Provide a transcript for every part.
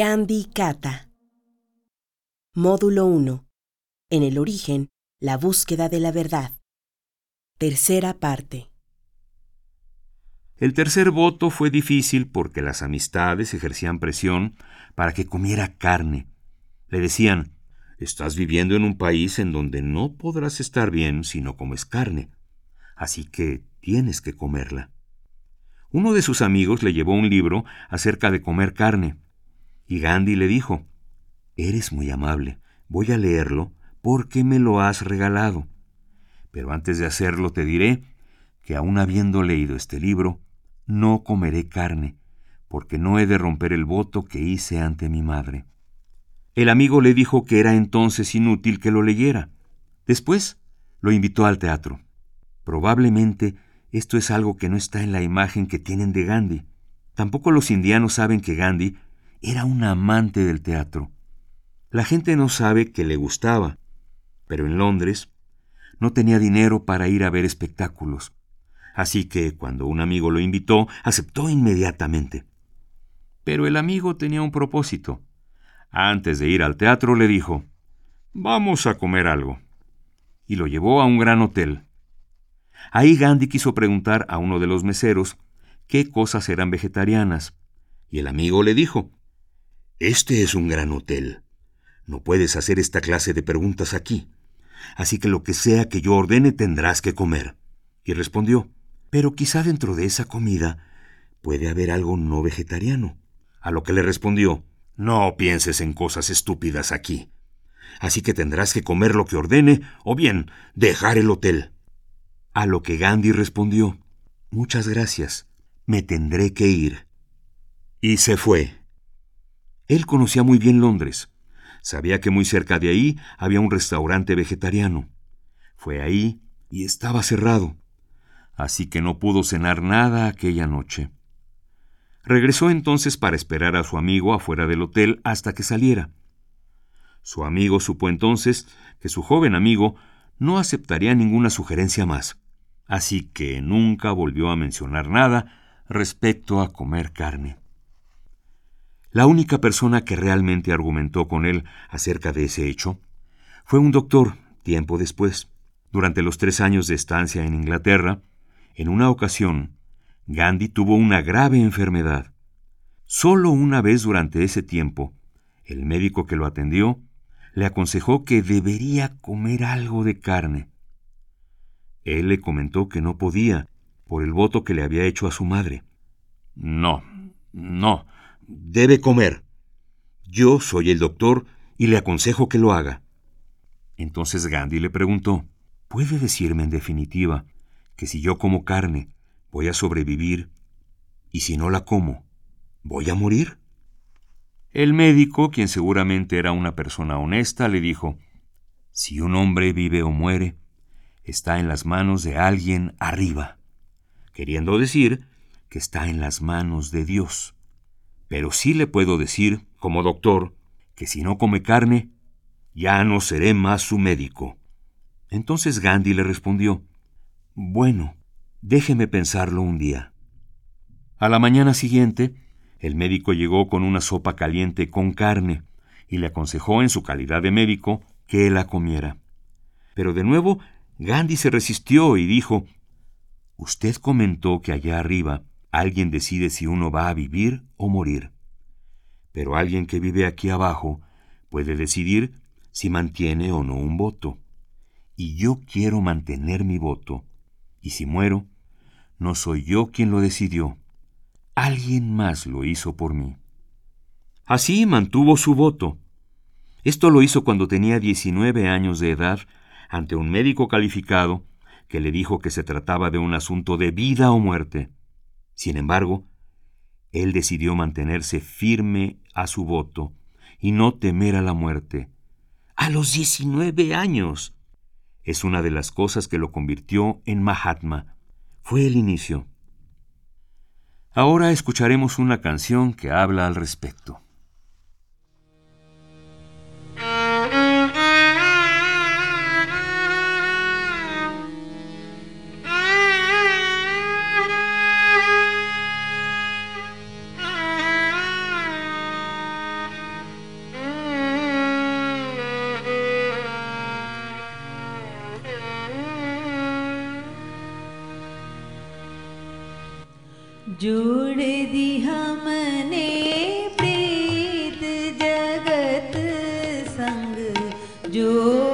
Gandhi Kata. Módulo 1. En el origen, la búsqueda de la verdad. Tercera parte. El tercer voto fue difícil porque las amistades ejercían presión para que comiera carne. Le decían, estás viviendo en un país en donde no podrás estar bien si no comes carne, así que tienes que comerla. Uno de sus amigos le llevó un libro acerca de comer carne, y Gandhi le dijo, Eres muy amable, voy a leerlo porque me lo has regalado. Pero antes de hacerlo te diré que aun habiendo leído este libro, no comeré carne, porque no he de romper el voto que hice ante mi madre. El amigo le dijo que era entonces inútil que lo leyera. Después lo invitó al teatro. Probablemente esto es algo que no está en la imagen que tienen de Gandhi. Tampoco los indianos saben que Gandhi era un amante del teatro. La gente no sabe que le gustaba, pero en Londres no tenía dinero para ir a ver espectáculos. Así que cuando un amigo lo invitó, aceptó inmediatamente. Pero el amigo tenía un propósito. Antes de ir al teatro le dijo, Vamos a comer algo. Y lo llevó a un gran hotel. Ahí Gandhi quiso preguntar a uno de los meseros qué cosas eran vegetarianas, y el amigo le dijo, Este es un gran hotel. No puedes hacer esta clase de preguntas aquí. Así que lo que sea que yo ordene tendrás que comer. Y respondió, Pero quizá dentro de esa comida puede haber algo no vegetariano. A lo que le respondió, No pienses en cosas estúpidas aquí. Así que tendrás que comer lo que ordene o bien dejar el hotel. A lo que Gandhi respondió, Muchas gracias, me tendré que ir. Y se fue. Él conocía muy bien Londres. Sabía que muy cerca de ahí había un restaurante vegetariano. Fue ahí y estaba cerrado. Así que no pudo cenar nada aquella noche. Regresó entonces para esperar a su amigo afuera del hotel hasta que saliera. Su amigo supo entonces que su joven amigo no aceptaría ninguna sugerencia más así que nunca volvió a mencionar nada respecto a comer carne. La única persona que realmente argumentó con él acerca de ese hecho fue un doctor, tiempo después. Durante los tres años de estancia en Inglaterra, en una ocasión, Gandhi tuvo una grave enfermedad. Solo una vez durante ese tiempo, el médico que lo atendió le aconsejó que debería comer algo de carne. Él le comentó que no podía, por el voto que le había hecho a su madre. No, no, debe comer. Yo soy el doctor y le aconsejo que lo haga. Entonces Gandhi le preguntó, ¿puede decirme en definitiva que si yo como carne voy a sobrevivir y si no la como, voy a morir? El médico, quien seguramente era una persona honesta, le dijo, si un hombre vive o muere, está en las manos de alguien arriba, queriendo decir que está en las manos de Dios. Pero sí le puedo decir, como doctor, que si no come carne, ya no seré más su médico. Entonces Gandhi le respondió, Bueno, déjeme pensarlo un día. A la mañana siguiente, el médico llegó con una sopa caliente con carne y le aconsejó en su calidad de médico que la comiera. Pero de nuevo Gandhi se resistió y dijo, Usted comentó que allá arriba alguien decide si uno va a vivir o morir. Pero alguien que vive aquí abajo puede decidir si mantiene o no un voto. Y yo quiero mantener mi voto. Y si muero, no soy yo quien lo decidió. Alguien más lo hizo por mí. Así mantuvo su voto. Esto lo hizo cuando tenía 19 años de edad ante un médico calificado que le dijo que se trataba de un asunto de vida o muerte. Sin embargo, él decidió mantenerse firme a su voto y no temer a la muerte. A los 19 años. Es una de las cosas que lo convirtió en Mahatma. Fue el inicio. Ahora escucharemos una canción que habla al respecto. do.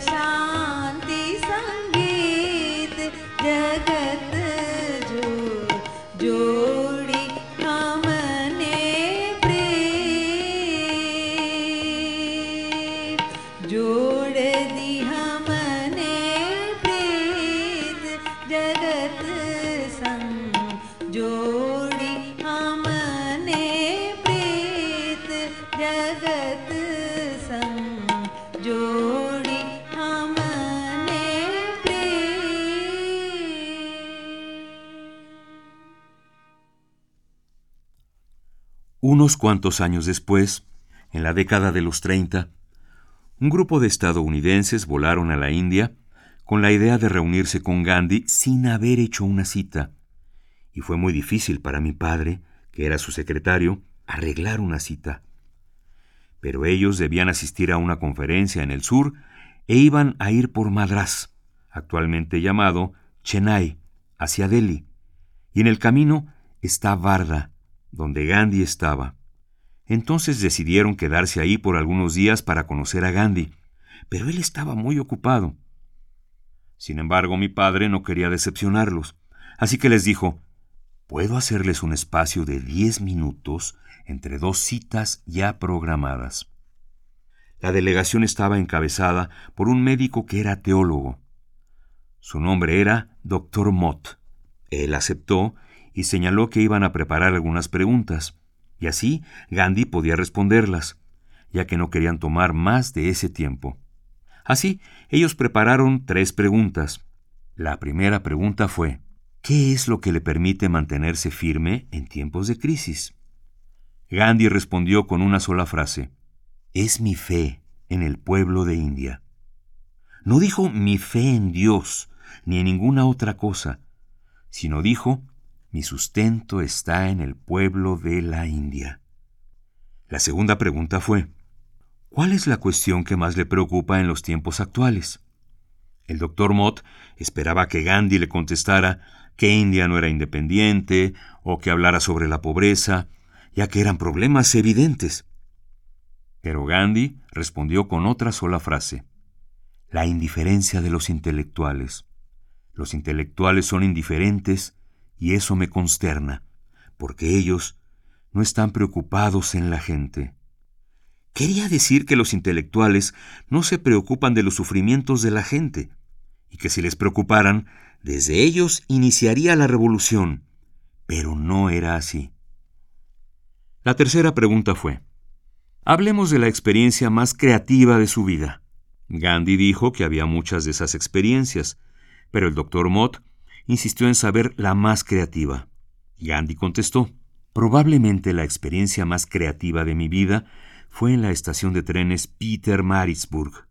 下 Cuantos años después, en la década de los 30, un grupo de estadounidenses volaron a la India con la idea de reunirse con Gandhi sin haber hecho una cita. Y fue muy difícil para mi padre, que era su secretario, arreglar una cita. Pero ellos debían asistir a una conferencia en el sur e iban a ir por Madras, actualmente llamado Chennai, hacia Delhi. Y en el camino está Varda, donde Gandhi estaba. Entonces decidieron quedarse ahí por algunos días para conocer a Gandhi, pero él estaba muy ocupado. Sin embargo, mi padre no quería decepcionarlos, así que les dijo, ¿puedo hacerles un espacio de diez minutos entre dos citas ya programadas? La delegación estaba encabezada por un médico que era teólogo. Su nombre era Dr. Mott. Él aceptó y señaló que iban a preparar algunas preguntas, y así Gandhi podía responderlas, ya que no querían tomar más de ese tiempo. Así, ellos prepararon tres preguntas. La primera pregunta fue, ¿qué es lo que le permite mantenerse firme en tiempos de crisis? Gandhi respondió con una sola frase, es mi fe en el pueblo de India. No dijo mi fe en Dios ni en ninguna otra cosa, sino dijo mi sustento está en el pueblo de la India. La segunda pregunta fue, ¿cuál es la cuestión que más le preocupa en los tiempos actuales? El doctor Mott esperaba que Gandhi le contestara que India no era independiente o que hablara sobre la pobreza, ya que eran problemas evidentes. Pero Gandhi respondió con otra sola frase, la indiferencia de los intelectuales. Los intelectuales son indiferentes y eso me consterna, porque ellos no están preocupados en la gente. Quería decir que los intelectuales no se preocupan de los sufrimientos de la gente, y que si les preocuparan, desde ellos iniciaría la revolución. Pero no era así. La tercera pregunta fue, hablemos de la experiencia más creativa de su vida. Gandhi dijo que había muchas de esas experiencias, pero el doctor Mott insistió en saber la más creativa. Gandhi contestó, probablemente la experiencia más creativa de mi vida fue en la estación de trenes Peter Marisburg.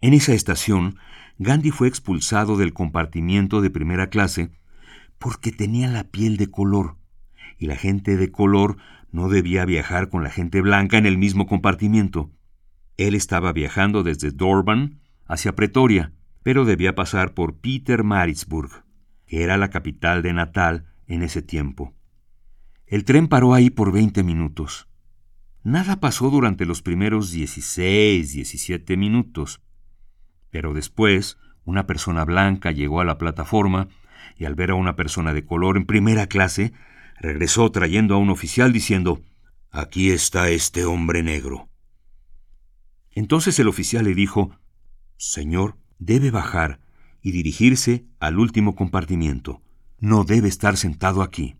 En esa estación, Gandhi fue expulsado del compartimiento de primera clase porque tenía la piel de color, y la gente de color no debía viajar con la gente blanca en el mismo compartimiento. Él estaba viajando desde Dorban hacia Pretoria, pero debía pasar por Peter Marisburg era la capital de Natal en ese tiempo. El tren paró ahí por 20 minutos. Nada pasó durante los primeros 16, 17 minutos. Pero después, una persona blanca llegó a la plataforma y al ver a una persona de color en primera clase, regresó trayendo a un oficial diciendo, Aquí está este hombre negro. Entonces el oficial le dijo, Señor, debe bajar y dirigirse al último compartimiento. No debe estar sentado aquí.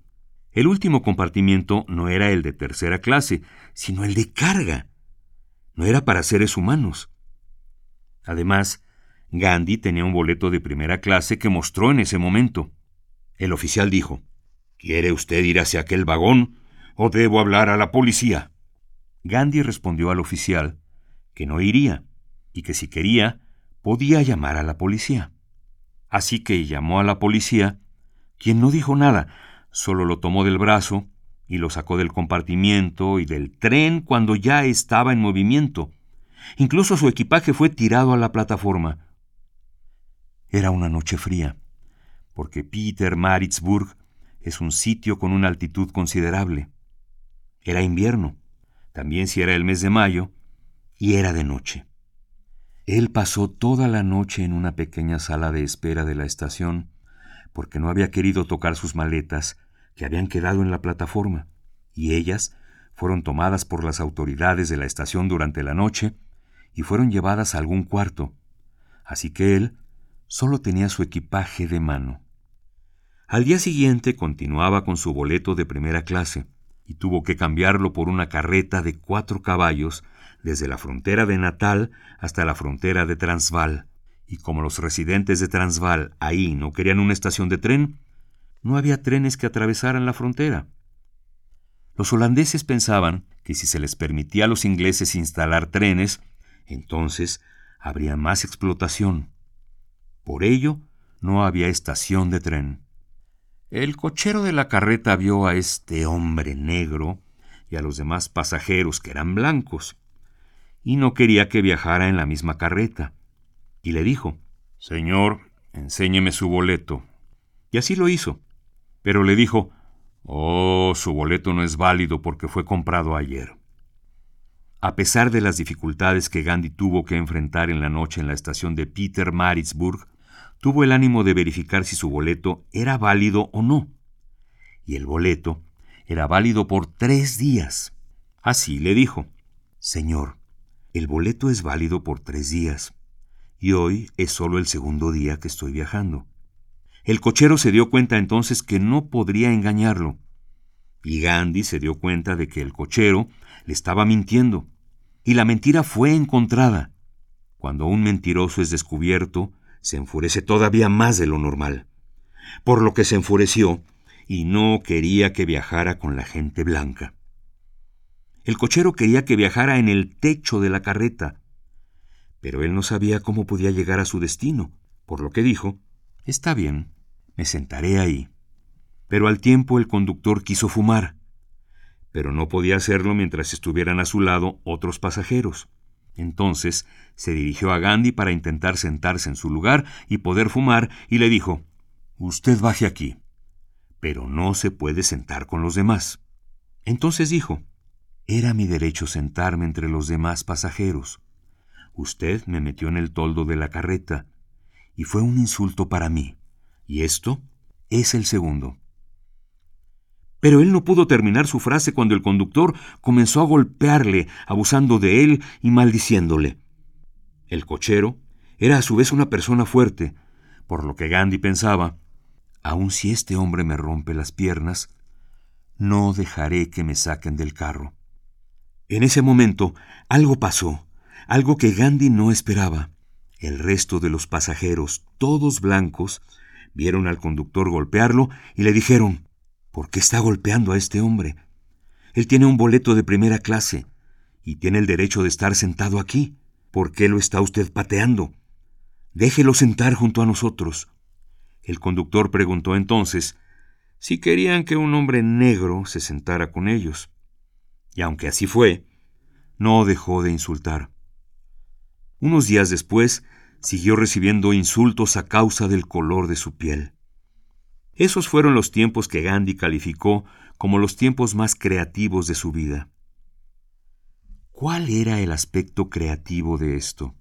El último compartimiento no era el de tercera clase, sino el de carga. No era para seres humanos. Además, Gandhi tenía un boleto de primera clase que mostró en ese momento. El oficial dijo, ¿Quiere usted ir hacia aquel vagón o debo hablar a la policía? Gandhi respondió al oficial que no iría y que si quería podía llamar a la policía. Así que llamó a la policía, quien no dijo nada, solo lo tomó del brazo y lo sacó del compartimiento y del tren cuando ya estaba en movimiento. Incluso su equipaje fue tirado a la plataforma. Era una noche fría, porque Peter Maritzburg es un sitio con una altitud considerable. Era invierno, también si era el mes de mayo, y era de noche. Él pasó toda la noche en una pequeña sala de espera de la estación, porque no había querido tocar sus maletas, que habían quedado en la plataforma, y ellas fueron tomadas por las autoridades de la estación durante la noche y fueron llevadas a algún cuarto. Así que él solo tenía su equipaje de mano. Al día siguiente continuaba con su boleto de primera clase y tuvo que cambiarlo por una carreta de cuatro caballos desde la frontera de Natal hasta la frontera de Transvaal. Y como los residentes de Transvaal ahí no querían una estación de tren, no había trenes que atravesaran la frontera. Los holandeses pensaban que si se les permitía a los ingleses instalar trenes, entonces habría más explotación. Por ello, no había estación de tren. El cochero de la carreta vio a este hombre negro y a los demás pasajeros que eran blancos, y no quería que viajara en la misma carreta, y le dijo, Señor, enséñeme su boleto. Y así lo hizo. Pero le dijo, Oh, su boleto no es válido porque fue comprado ayer. A pesar de las dificultades que Gandhi tuvo que enfrentar en la noche en la estación de Peter Maritzburg, tuvo el ánimo de verificar si su boleto era válido o no. Y el boleto era válido por tres días. Así le dijo, Señor, el boleto es válido por tres días, y hoy es solo el segundo día que estoy viajando. El cochero se dio cuenta entonces que no podría engañarlo. Y Gandhi se dio cuenta de que el cochero le estaba mintiendo. Y la mentira fue encontrada. Cuando un mentiroso es descubierto, se enfurece todavía más de lo normal. Por lo que se enfureció y no quería que viajara con la gente blanca. El cochero quería que viajara en el techo de la carreta, pero él no sabía cómo podía llegar a su destino, por lo que dijo, Está bien, me sentaré ahí. Pero al tiempo el conductor quiso fumar, pero no podía hacerlo mientras estuvieran a su lado otros pasajeros. Entonces se dirigió a Gandhi para intentar sentarse en su lugar y poder fumar y le dijo, Usted baje aquí, pero no se puede sentar con los demás. Entonces dijo, Era mi derecho sentarme entre los demás pasajeros. Usted me metió en el toldo de la carreta, y fue un insulto para mí. Y esto es el segundo. Pero él no pudo terminar su frase cuando el conductor comenzó a golpearle, abusando de él y maldiciéndole. El cochero era a su vez una persona fuerte, por lo que Gandhi pensaba, aun si este hombre me rompe las piernas, no dejaré que me saquen del carro. En ese momento algo pasó, algo que Gandhi no esperaba. El resto de los pasajeros, todos blancos, vieron al conductor golpearlo y le dijeron, ¿por qué está golpeando a este hombre? Él tiene un boleto de primera clase y tiene el derecho de estar sentado aquí. ¿Por qué lo está usted pateando? Déjelo sentar junto a nosotros. El conductor preguntó entonces si querían que un hombre negro se sentara con ellos. Y aunque así fue, no dejó de insultar. Unos días después, siguió recibiendo insultos a causa del color de su piel. Esos fueron los tiempos que Gandhi calificó como los tiempos más creativos de su vida. ¿Cuál era el aspecto creativo de esto?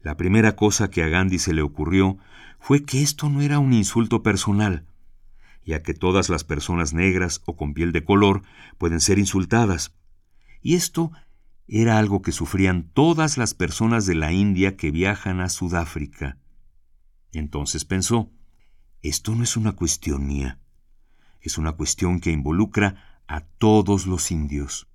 La primera cosa que a Gandhi se le ocurrió fue que esto no era un insulto personal, ya que todas las personas negras o con piel de color pueden ser insultadas, y esto era algo que sufrían todas las personas de la India que viajan a Sudáfrica. Entonces pensó, esto no es una cuestión mía, es una cuestión que involucra a todos los indios.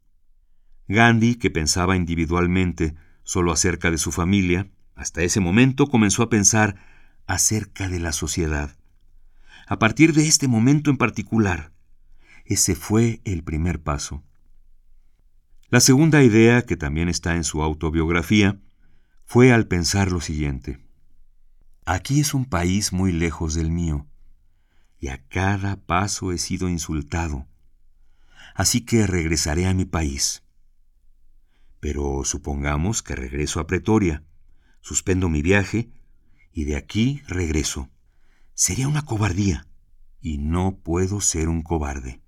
Gandhi, que pensaba individualmente solo acerca de su familia, hasta ese momento comenzó a pensar acerca de la sociedad. A partir de este momento en particular, ese fue el primer paso. La segunda idea, que también está en su autobiografía, fue al pensar lo siguiente. Aquí es un país muy lejos del mío, y a cada paso he sido insultado, así que regresaré a mi país. Pero supongamos que regreso a Pretoria, suspendo mi viaje, y de aquí regreso. Sería una cobardía, y no puedo ser un cobarde.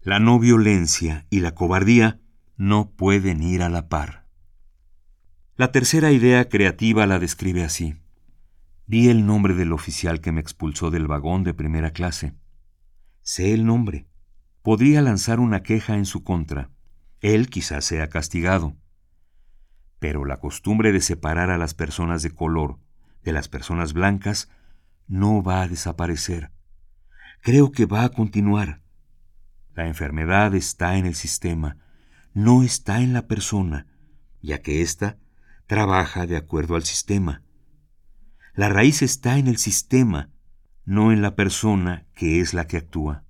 La no violencia y la cobardía no pueden ir a la par. La tercera idea creativa la describe así. Vi el nombre del oficial que me expulsó del vagón de primera clase. Sé el nombre. Podría lanzar una queja en su contra. Él quizás sea castigado. Pero la costumbre de separar a las personas de color de las personas blancas no va a desaparecer Creo que va a continuar. La enfermedad está en el sistema, no está en la persona, ya que ésta trabaja de acuerdo al sistema. La raíz está en el sistema, no en la persona que es la que actúa.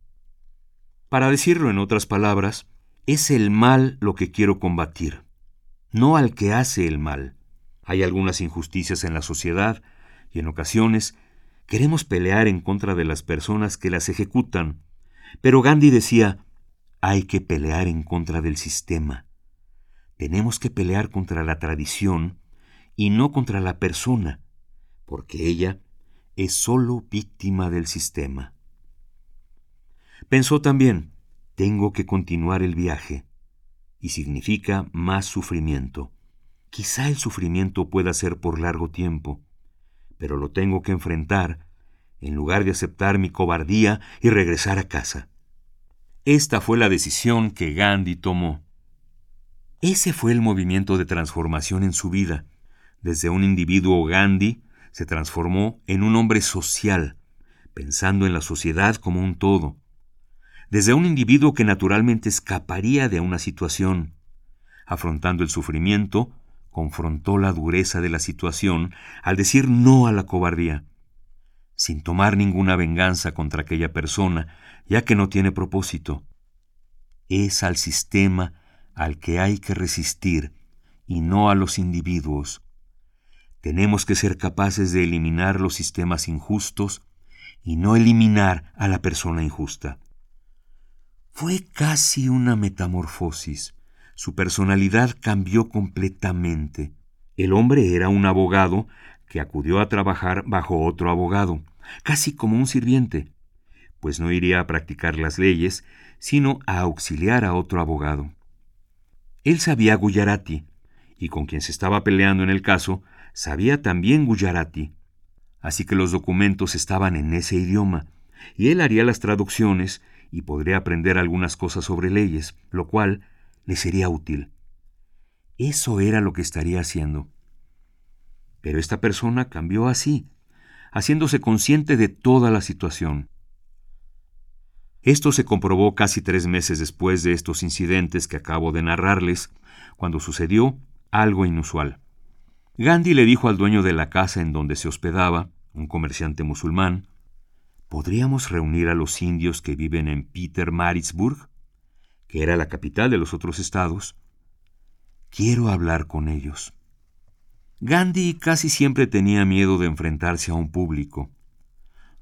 Para decirlo en otras palabras, es el mal lo que quiero combatir, no al que hace el mal. Hay algunas injusticias en la sociedad y en ocasiones queremos pelear en contra de las personas que las ejecutan. Pero Gandhi decía, hay que pelear en contra del sistema. Tenemos que pelear contra la tradición y no contra la persona, porque ella es solo víctima del sistema. Pensó también, tengo que continuar el viaje, y significa más sufrimiento. Quizá el sufrimiento pueda ser por largo tiempo, pero lo tengo que enfrentar en lugar de aceptar mi cobardía y regresar a casa. Esta fue la decisión que Gandhi tomó. Ese fue el movimiento de transformación en su vida. Desde un individuo Gandhi se transformó en un hombre social, pensando en la sociedad como un todo. Desde un individuo que naturalmente escaparía de una situación, afrontando el sufrimiento, confrontó la dureza de la situación al decir no a la cobardía, sin tomar ninguna venganza contra aquella persona, ya que no tiene propósito. Es al sistema al que hay que resistir y no a los individuos. Tenemos que ser capaces de eliminar los sistemas injustos y no eliminar a la persona injusta. Fue casi una metamorfosis. Su personalidad cambió completamente. El hombre era un abogado que acudió a trabajar bajo otro abogado, casi como un sirviente, pues no iría a practicar las leyes, sino a auxiliar a otro abogado. Él sabía Gujarati, y con quien se estaba peleando en el caso, sabía también Gujarati. Así que los documentos estaban en ese idioma, y él haría las traducciones y podría aprender algunas cosas sobre leyes, lo cual le sería útil. Eso era lo que estaría haciendo. Pero esta persona cambió así, haciéndose consciente de toda la situación. Esto se comprobó casi tres meses después de estos incidentes que acabo de narrarles, cuando sucedió algo inusual. Gandhi le dijo al dueño de la casa en donde se hospedaba, un comerciante musulmán, ¿podríamos reunir a los indios que viven en Peter Maritzburg? Que era la capital de los otros estados, quiero hablar con ellos. Gandhi casi siempre tenía miedo de enfrentarse a un público.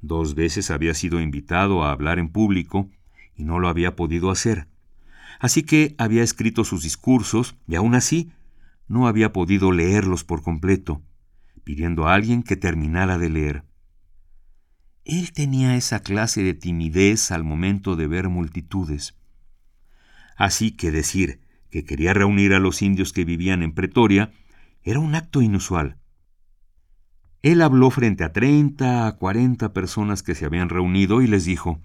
Dos veces había sido invitado a hablar en público y no lo había podido hacer. Así que había escrito sus discursos y aún así no había podido leerlos por completo, pidiendo a alguien que terminara de leer. Él tenía esa clase de timidez al momento de ver multitudes. Así que decir que quería reunir a los indios que vivían en Pretoria era un acto inusual. Él habló frente a treinta a cuarenta personas que se habían reunido y les dijo,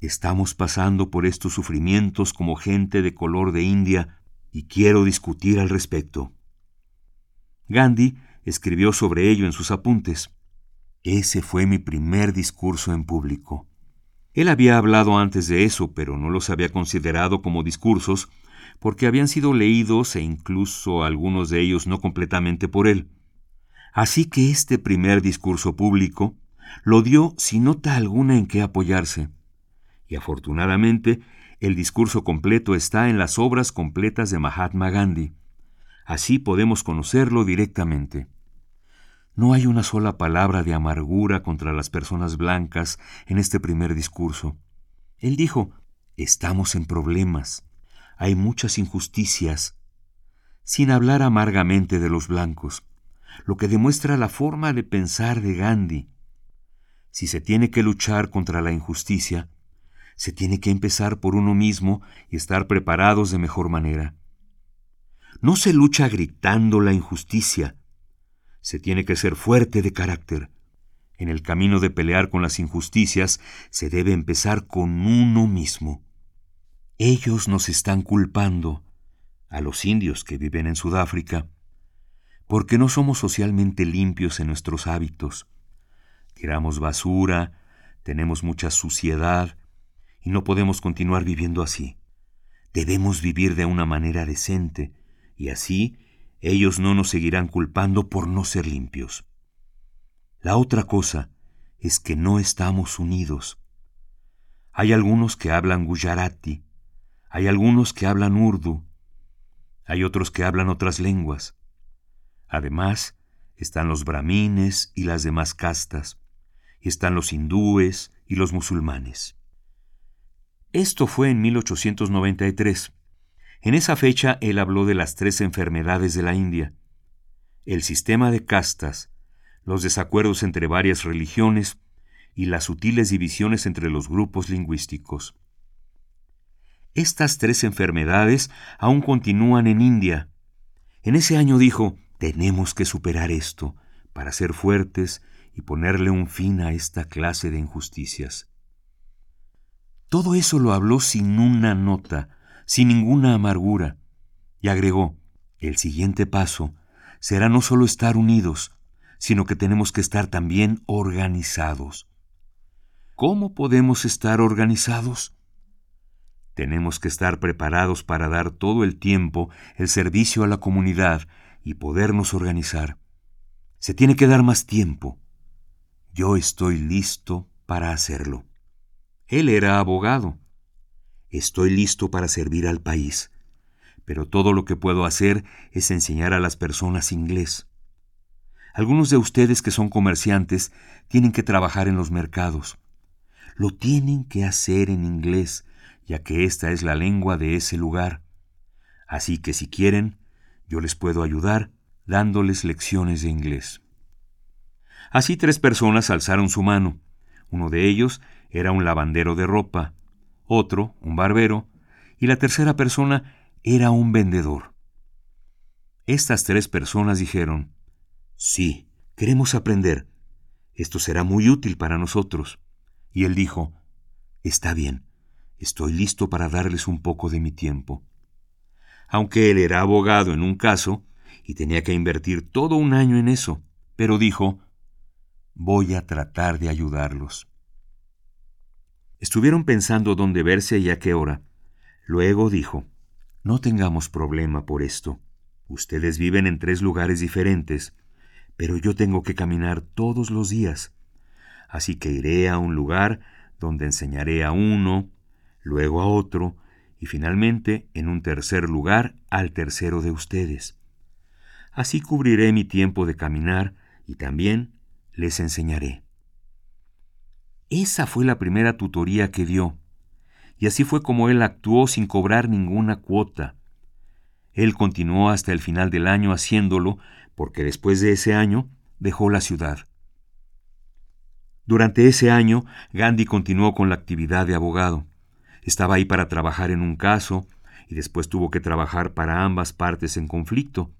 Estamos pasando por estos sufrimientos como gente de color de India y quiero discutir al respecto. Gandhi escribió sobre ello en sus apuntes. Ese fue mi primer discurso en público. Él había hablado antes de eso, pero no los había considerado como discursos, porque habían sido leídos e incluso algunos de ellos no completamente por él. Así que este primer discurso público lo dio sin nota alguna en qué apoyarse. Y afortunadamente, el discurso completo está en las obras completas de Mahatma Gandhi. Así podemos conocerlo directamente. No hay una sola palabra de amargura contra las personas blancas en este primer discurso. Él dijo, estamos en problemas, hay muchas injusticias, sin hablar amargamente de los blancos, lo que demuestra la forma de pensar de Gandhi. Si se tiene que luchar contra la injusticia, se tiene que empezar por uno mismo y estar preparados de mejor manera. No se lucha gritando la injusticia, se tiene que ser fuerte de carácter. En el camino de pelear con las injusticias se debe empezar con uno mismo. Ellos nos están culpando, a los indios que viven en Sudáfrica, porque no somos socialmente limpios en nuestros hábitos. Tiramos basura, Tenemos mucha suciedad y no podemos continuar viviendo así. Debemos vivir de una manera decente y así ellos no nos seguirán culpando por no ser limpios. La otra cosa es que no estamos unidos. Hay algunos que hablan Gujarati, hay algunos que hablan Urdu, hay otros que hablan otras lenguas. Además, están los brahmines y las demás castas, están los hindúes y los musulmanes. Esto fue en 1893. En esa fecha él habló de las tres enfermedades de la India, el sistema de castas, los desacuerdos entre varias religiones y las sutiles divisiones entre los grupos lingüísticos. Estas tres enfermedades aún continúan en India. En ese año dijo, tenemos que superar esto para ser fuertes y ponerle un fin a esta clase de injusticias. Todo eso lo habló sin una nota, sin ninguna amargura, y agregó, el siguiente paso será no solo estar unidos, sino que tenemos que estar también organizados. ¿Cómo podemos estar organizados? Tenemos que estar preparados para dar todo el tiempo el servicio a la comunidad y podernos organizar. Se tiene que dar más tiempo. Yo estoy listo para hacerlo. Él era abogado. Estoy listo para servir al país, pero todo lo que puedo hacer es enseñar a las personas inglés. Algunos de ustedes que son comerciantes tienen que trabajar en los mercados. Lo tienen que hacer en inglés, ya que esta es la lengua de ese lugar. Así que si quieren, yo les puedo ayudar dándoles lecciones de inglés. Así tres personas alzaron su mano. Uno de ellos era un lavandero de ropa, otro un barbero, y la tercera persona era un vendedor. Estas tres personas dijeron, Sí, queremos aprender. Esto será muy útil para nosotros. Y él dijo, Está bien, estoy listo para darles un poco de mi tiempo. Aunque él era abogado en un caso y tenía que invertir todo un año en eso, pero dijo, Voy a tratar de ayudarlos. Estuvieron pensando dónde verse y a qué hora. Luego dijo, No tengamos problema por esto. Ustedes viven en tres lugares diferentes pero yo tengo que caminar todos los días. Así que iré a un lugar donde enseñaré a uno, luego a otro, y finalmente en un tercer lugar al tercero de ustedes. Así cubriré mi tiempo de caminar y también les enseñaré. Esa fue la primera tutoría que dio, y así fue como él actuó sin cobrar ninguna cuota. Él continuó hasta el final del año haciéndolo porque después de ese año dejó la ciudad. Durante ese año, Gandhi continuó con la actividad de abogado. Estaba ahí para trabajar en un caso y después tuvo que trabajar para ambas partes en conflicto,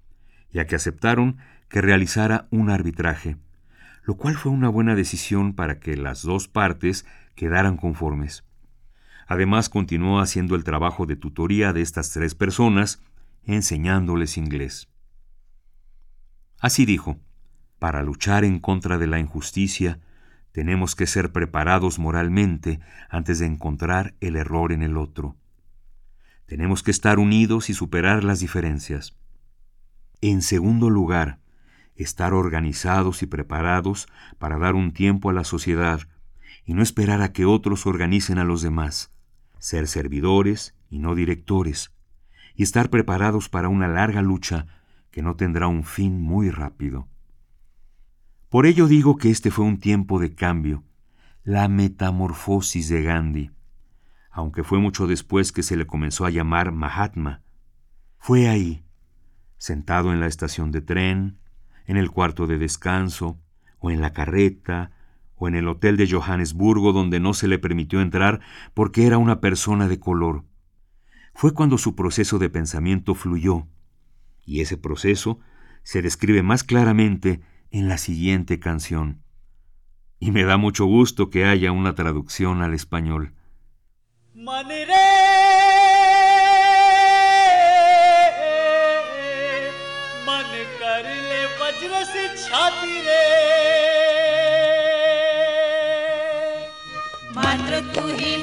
ya que aceptaron que realizara un arbitraje, lo cual fue una buena decisión para que las dos partes quedaran conformes. Además, continuó haciendo el trabajo de tutoría de estas tres personas, enseñándoles inglés. Así dijo, para luchar en contra de la injusticia, tenemos que ser preparados moralmente antes de encontrar el error en el otro. Tenemos que estar unidos y superar las diferencias. En segundo lugar, estar organizados y preparados para dar un tiempo a la sociedad y no esperar a que otros organicen a los demás. Ser servidores y no directores. Y estar preparados para una larga lucha que no tendrá un fin muy rápido. Por ello digo que este fue un tiempo de cambio, la metamorfosis de Gandhi, aunque fue mucho después que se le comenzó a llamar Mahatma. Fue ahí, sentado en la estación de tren, en el cuarto de descanso, o en la carreta, o en el hotel de Johannesburgo donde no se le permitió entrar porque era una persona de color. Fue cuando su proceso de pensamiento fluyó, y ese proceso se describe más claramente en la siguiente canción. Y me da mucho gusto que haya una traducción al español. मात्र तू ही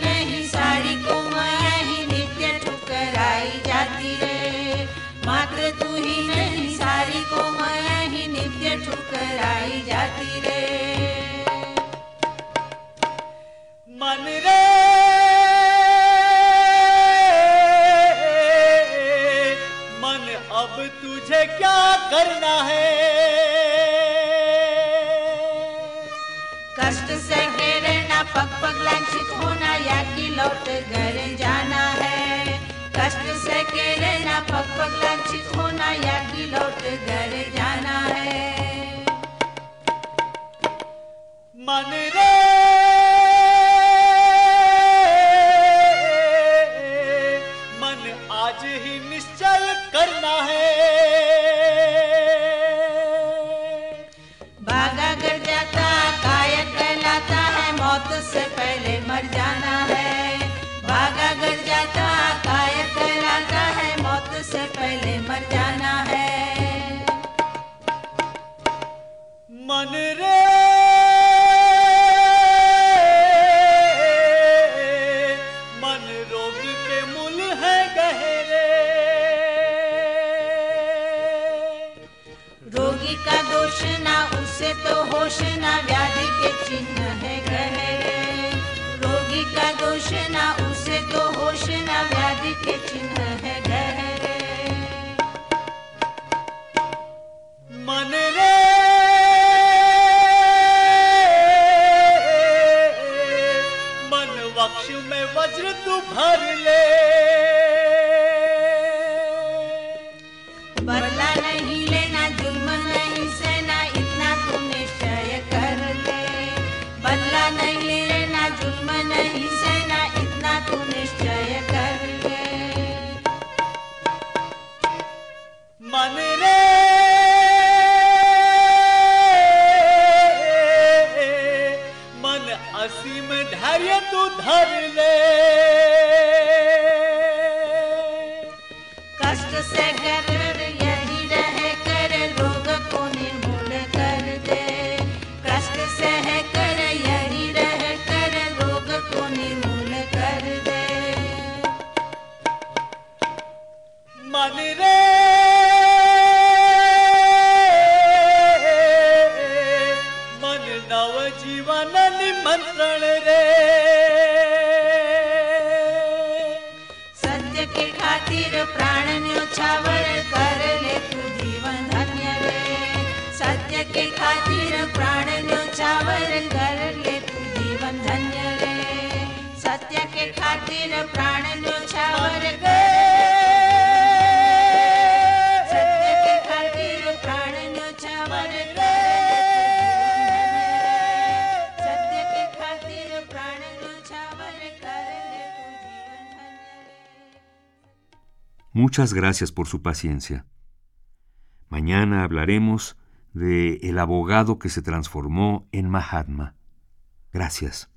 पग होना या कि लौट घर जाना है? कष्ट से रहना पग पग लक्षित होना या कि लौट घर दोष ना उसे तो होश ना व्याधि के चिन्ह है गहरे। मन रे। मन वक्ष में वज्र तू मन रे। मन नव जीवन निमंत्रण रे। सत्य के खातिर प्राण न्योछावर कर ले तू जीवन धन्य रे। सत्य के खातिर प्राण न्योछावर कर ले तू जीवन धन्य रे। सत्य के खातिर प्राण Muchas gracias por su paciencia. Mañana hablaremos de el abogado que se transformó en Mahatma. Gracias.